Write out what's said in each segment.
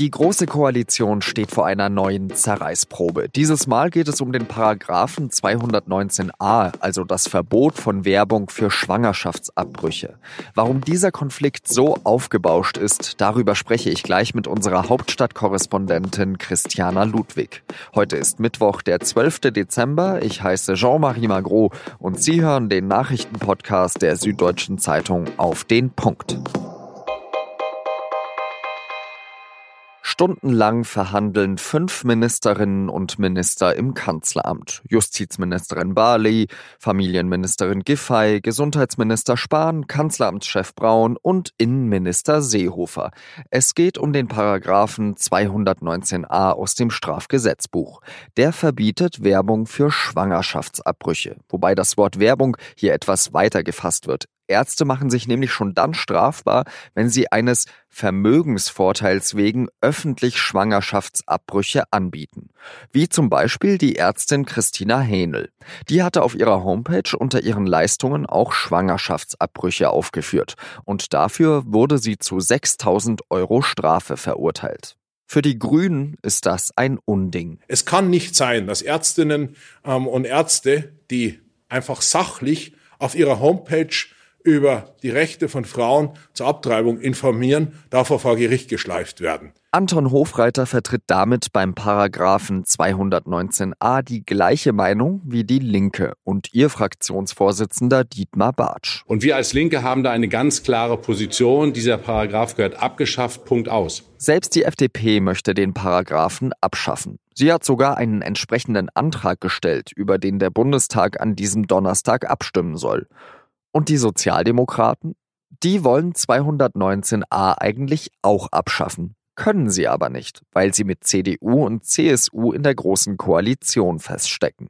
Die Große Koalition steht vor einer neuen Zerreißprobe. Dieses Mal geht es um den Paragraphen 219a, also das Verbot von Werbung für Schwangerschaftsabbrüche. Warum dieser Konflikt so aufgebauscht ist, darüber spreche ich gleich mit unserer Hauptstadtkorrespondentin Christiana Ludwig. Heute ist Mittwoch, der 12. Dezember. Ich heiße Jean-Marie Magro und Sie hören den Nachrichtenpodcast der Süddeutschen Zeitung auf den Punkt. Stundenlang verhandeln fünf Ministerinnen und Minister im Kanzleramt. Justizministerin Barley, Familienministerin Giffey, Gesundheitsminister Spahn, Kanzleramtschef Braun und Innenminister Seehofer. Es geht um den Paragraphen 219a aus dem Strafgesetzbuch. Der verbietet Werbung für Schwangerschaftsabbrüche, wobei das Wort Werbung hier etwas weiter gefasst wird. Ärzte machen sich nämlich schon dann strafbar, wenn sie eines Vermögensvorteils wegen öffentlich Schwangerschaftsabbrüche anbieten. Wie zum Beispiel die Ärztin Christina Hähnel. Die hatte auf ihrer Homepage unter ihren Leistungen auch Schwangerschaftsabbrüche aufgeführt und dafür wurde sie zu 6000 Euro Strafe verurteilt. Für die Grünen ist das ein Unding. Es kann nicht sein, dass Ärztinnen ähm, und Ärzte, die einfach sachlich auf ihrer Homepage über die Rechte von Frauen zur Abtreibung informieren, davor vor Gericht geschleift werden. Anton Hofreiter vertritt damit beim Paragraphen 219a die gleiche Meinung wie die Linke und ihr Fraktionsvorsitzender Dietmar Bartsch. Und wir als Linke haben da eine ganz klare Position. Dieser Paragraph gehört abgeschafft. Punkt aus. Selbst die FDP möchte den Paragraphen abschaffen. Sie hat sogar einen entsprechenden Antrag gestellt, über den der Bundestag an diesem Donnerstag abstimmen soll. Und die Sozialdemokraten? Die wollen 219a eigentlich auch abschaffen, können sie aber nicht, weil sie mit CDU und CSU in der großen Koalition feststecken.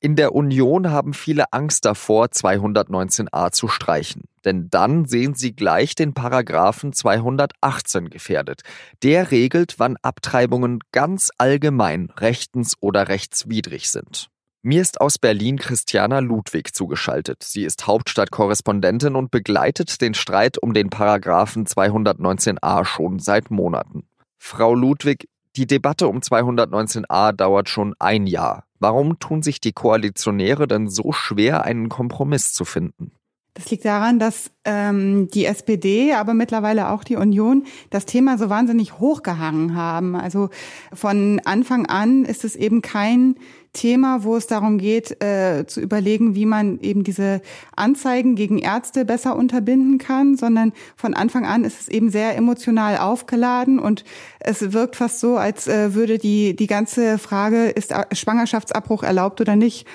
In der Union haben viele Angst davor, 219a zu streichen, denn dann sehen sie gleich den Paragraphen 218 gefährdet. Der regelt, wann Abtreibungen ganz allgemein rechtens oder rechtswidrig sind. Mir ist aus Berlin Christiana Ludwig zugeschaltet. Sie ist Hauptstadtkorrespondentin und begleitet den Streit um den Paragraphen 219a schon seit Monaten. Frau Ludwig, die Debatte um 219a dauert schon ein Jahr. Warum tun sich die Koalitionäre denn so schwer, einen Kompromiss zu finden? Das liegt daran, dass ähm, die SPD, aber mittlerweile auch die Union das Thema so wahnsinnig hochgehangen haben. Also von Anfang an ist es eben kein Thema, wo es darum geht, äh, zu überlegen, wie man eben diese Anzeigen gegen Ärzte besser unterbinden kann, sondern von Anfang an ist es eben sehr emotional aufgeladen und es wirkt fast so, als äh, würde die, die ganze Frage, ist Schwangerschaftsabbruch erlaubt oder nicht,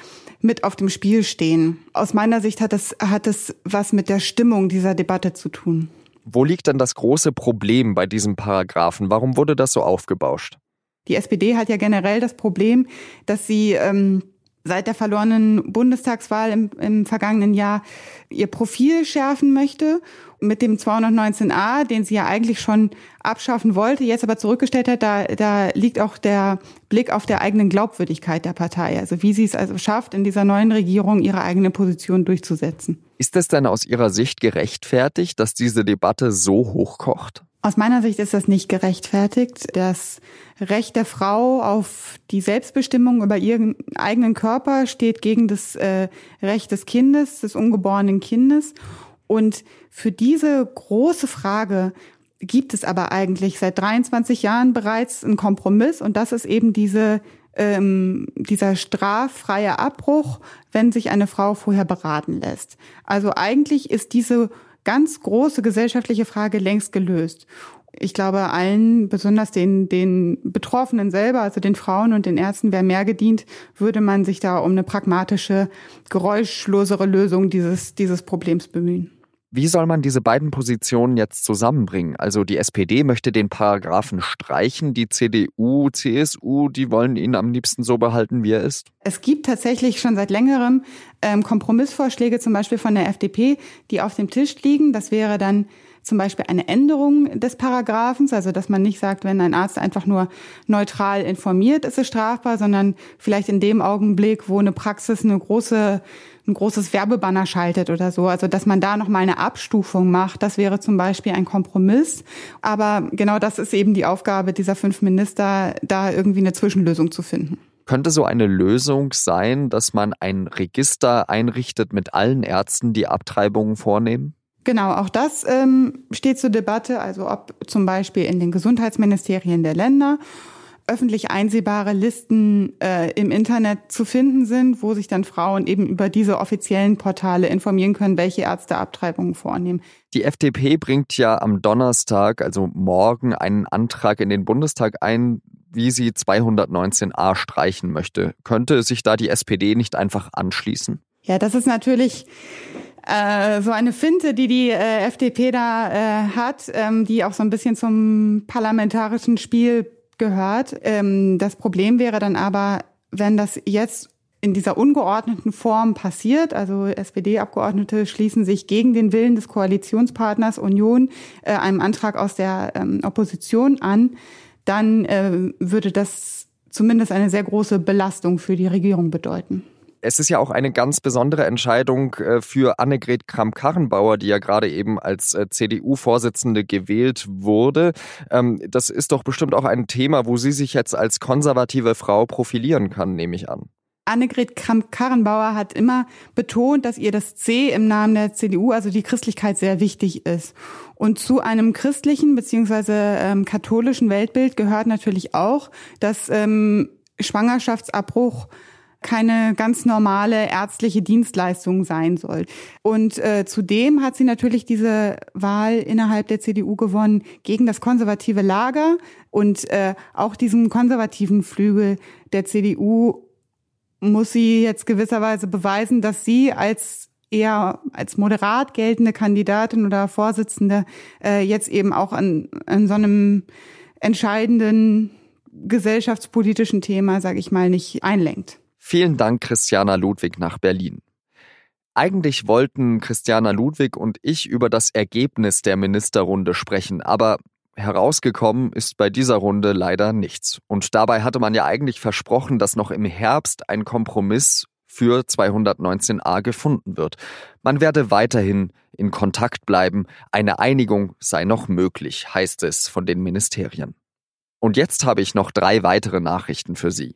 mit auf dem Spiel stehen. Aus meiner Sicht hat es, hat es was mit der Stimmung dieser Debatte zu tun. Wo liegt denn das große Problem bei diesem Paragraphen? Warum wurde das so aufgebauscht? Die SPD hat ja generell das Problem, dass sie ähm, seit der verlorenen Bundestagswahl im, im vergangenen Jahr ihr Profil schärfen möchte mit dem 219a, den sie ja eigentlich schon abschaffen wollte, jetzt aber zurückgestellt hat, da, da liegt auch der Blick auf der eigenen Glaubwürdigkeit der Partei. Also wie sie es also schafft, in dieser neuen Regierung ihre eigene Position durchzusetzen. Ist es denn aus Ihrer Sicht gerechtfertigt, dass diese Debatte so hochkocht? Aus meiner Sicht ist das nicht gerechtfertigt. Das Recht der Frau auf die Selbstbestimmung über ihren eigenen Körper steht gegen das äh, Recht des Kindes, des ungeborenen Kindes. Und für diese große Frage gibt es aber eigentlich seit 23 Jahren bereits einen Kompromiss und das ist eben diese ähm, dieser straffreie Abbruch, wenn sich eine Frau vorher beraten lässt. Also eigentlich ist diese ganz große gesellschaftliche Frage längst gelöst. Ich glaube, allen, besonders den, den Betroffenen selber, also den Frauen und den Ärzten, wäre mehr gedient, würde man sich da um eine pragmatische, geräuschlosere Lösung dieses, dieses Problems bemühen. Wie soll man diese beiden Positionen jetzt zusammenbringen? Also die SPD möchte den Paragraphen streichen, die CDU, CSU, die wollen ihn am liebsten so behalten, wie er ist. Es gibt tatsächlich schon seit längerem ähm, Kompromissvorschläge, zum Beispiel von der FDP, die auf dem Tisch liegen. Das wäre dann zum Beispiel eine Änderung des Paragraphens, also dass man nicht sagt, wenn ein Arzt einfach nur neutral informiert, ist es strafbar, sondern vielleicht in dem Augenblick, wo eine Praxis eine große ein großes Werbebanner schaltet oder so. Also dass man da nochmal eine Abstufung macht, das wäre zum Beispiel ein Kompromiss. Aber genau das ist eben die Aufgabe dieser fünf Minister, da irgendwie eine Zwischenlösung zu finden. Könnte so eine Lösung sein, dass man ein Register einrichtet mit allen Ärzten, die Abtreibungen vornehmen? Genau, auch das ähm, steht zur Debatte, also ob zum Beispiel in den Gesundheitsministerien der Länder öffentlich einsehbare Listen äh, im Internet zu finden sind, wo sich dann Frauen eben über diese offiziellen Portale informieren können, welche Ärzte Abtreibungen vornehmen. Die FDP bringt ja am Donnerstag, also morgen, einen Antrag in den Bundestag ein, wie sie 219a streichen möchte. Könnte sich da die SPD nicht einfach anschließen? Ja, das ist natürlich äh, so eine Finte, die die äh, FDP da äh, hat, ähm, die auch so ein bisschen zum parlamentarischen Spiel gehört. Ähm, das Problem wäre dann aber, wenn das jetzt in dieser ungeordneten Form passiert, also SPD-Abgeordnete schließen sich gegen den Willen des Koalitionspartners Union äh, einem Antrag aus der ähm, Opposition an, dann äh, würde das zumindest eine sehr große Belastung für die Regierung bedeuten. Es ist ja auch eine ganz besondere Entscheidung äh, für Annegret Kramp-Karrenbauer, die ja gerade eben als äh, CDU-Vorsitzende gewählt wurde. Ähm, das ist doch bestimmt auch ein Thema, wo sie sich jetzt als konservative Frau profilieren kann, nehme ich an. Annegret Kramp-Karrenbauer hat immer betont, dass ihr das C im Namen der CDU, also die Christlichkeit, sehr wichtig ist. Und zu einem christlichen beziehungsweise ähm, katholischen Weltbild gehört natürlich auch, dass ähm, Schwangerschaftsabbruch keine ganz normale ärztliche Dienstleistung sein soll. Und äh, zudem hat sie natürlich diese Wahl innerhalb der CDU gewonnen gegen das konservative Lager und äh, auch diesem konservativen Flügel der CDU muss sie jetzt gewisserweise beweisen, dass sie als eher als moderat geltende Kandidatin oder Vorsitzende äh, jetzt eben auch an, an so einem entscheidenden gesellschaftspolitischen Thema, sage ich mal, nicht einlenkt. Vielen Dank, Christiana Ludwig nach Berlin. Eigentlich wollten Christiana Ludwig und ich über das Ergebnis der Ministerrunde sprechen, aber Herausgekommen ist bei dieser Runde leider nichts. Und dabei hatte man ja eigentlich versprochen, dass noch im Herbst ein Kompromiss für 219a gefunden wird. Man werde weiterhin in Kontakt bleiben, eine Einigung sei noch möglich, heißt es von den Ministerien. Und jetzt habe ich noch drei weitere Nachrichten für Sie.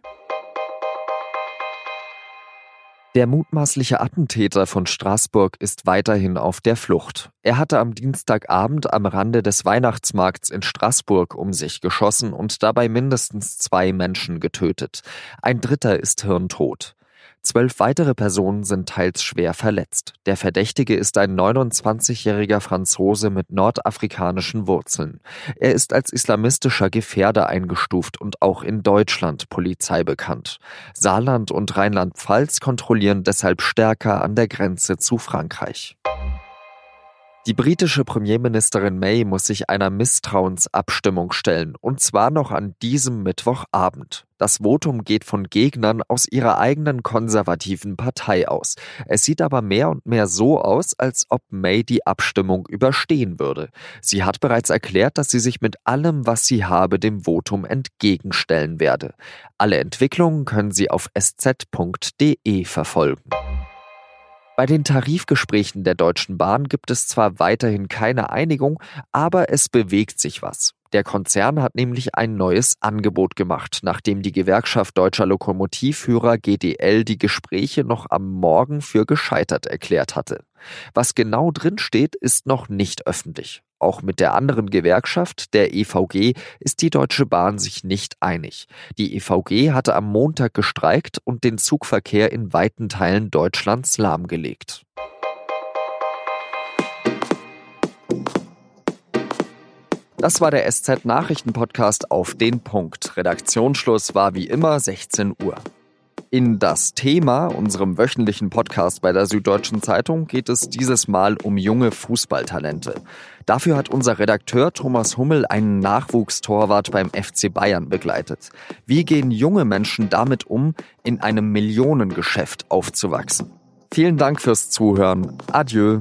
Der mutmaßliche Attentäter von Straßburg ist weiterhin auf der Flucht. Er hatte am Dienstagabend am Rande des Weihnachtsmarkts in Straßburg um sich geschossen und dabei mindestens zwei Menschen getötet. Ein dritter ist hirntot. Zwölf weitere Personen sind teils schwer verletzt. Der Verdächtige ist ein 29-jähriger Franzose mit nordafrikanischen Wurzeln. Er ist als islamistischer Gefährder eingestuft und auch in Deutschland Polizei bekannt. Saarland und Rheinland-Pfalz kontrollieren deshalb stärker an der Grenze zu Frankreich. Die britische Premierministerin May muss sich einer Misstrauensabstimmung stellen, und zwar noch an diesem Mittwochabend. Das Votum geht von Gegnern aus ihrer eigenen konservativen Partei aus. Es sieht aber mehr und mehr so aus, als ob May die Abstimmung überstehen würde. Sie hat bereits erklärt, dass sie sich mit allem, was sie habe, dem Votum entgegenstellen werde. Alle Entwicklungen können Sie auf sz.de verfolgen. Bei den Tarifgesprächen der Deutschen Bahn gibt es zwar weiterhin keine Einigung, aber es bewegt sich was. Der Konzern hat nämlich ein neues Angebot gemacht, nachdem die Gewerkschaft deutscher Lokomotivführer GDL die Gespräche noch am Morgen für gescheitert erklärt hatte. Was genau drin steht, ist noch nicht öffentlich. Auch mit der anderen Gewerkschaft, der EVG, ist die Deutsche Bahn sich nicht einig. Die EVG hatte am Montag gestreikt und den Zugverkehr in weiten Teilen Deutschlands lahmgelegt. Das war der SZ Nachrichten Podcast auf den Punkt. Redaktionsschluss war wie immer 16 Uhr. In das Thema, unserem wöchentlichen Podcast bei der Süddeutschen Zeitung, geht es dieses Mal um junge Fußballtalente. Dafür hat unser Redakteur Thomas Hummel einen Nachwuchstorwart beim FC Bayern begleitet. Wie gehen junge Menschen damit um, in einem Millionengeschäft aufzuwachsen? Vielen Dank fürs Zuhören. Adieu.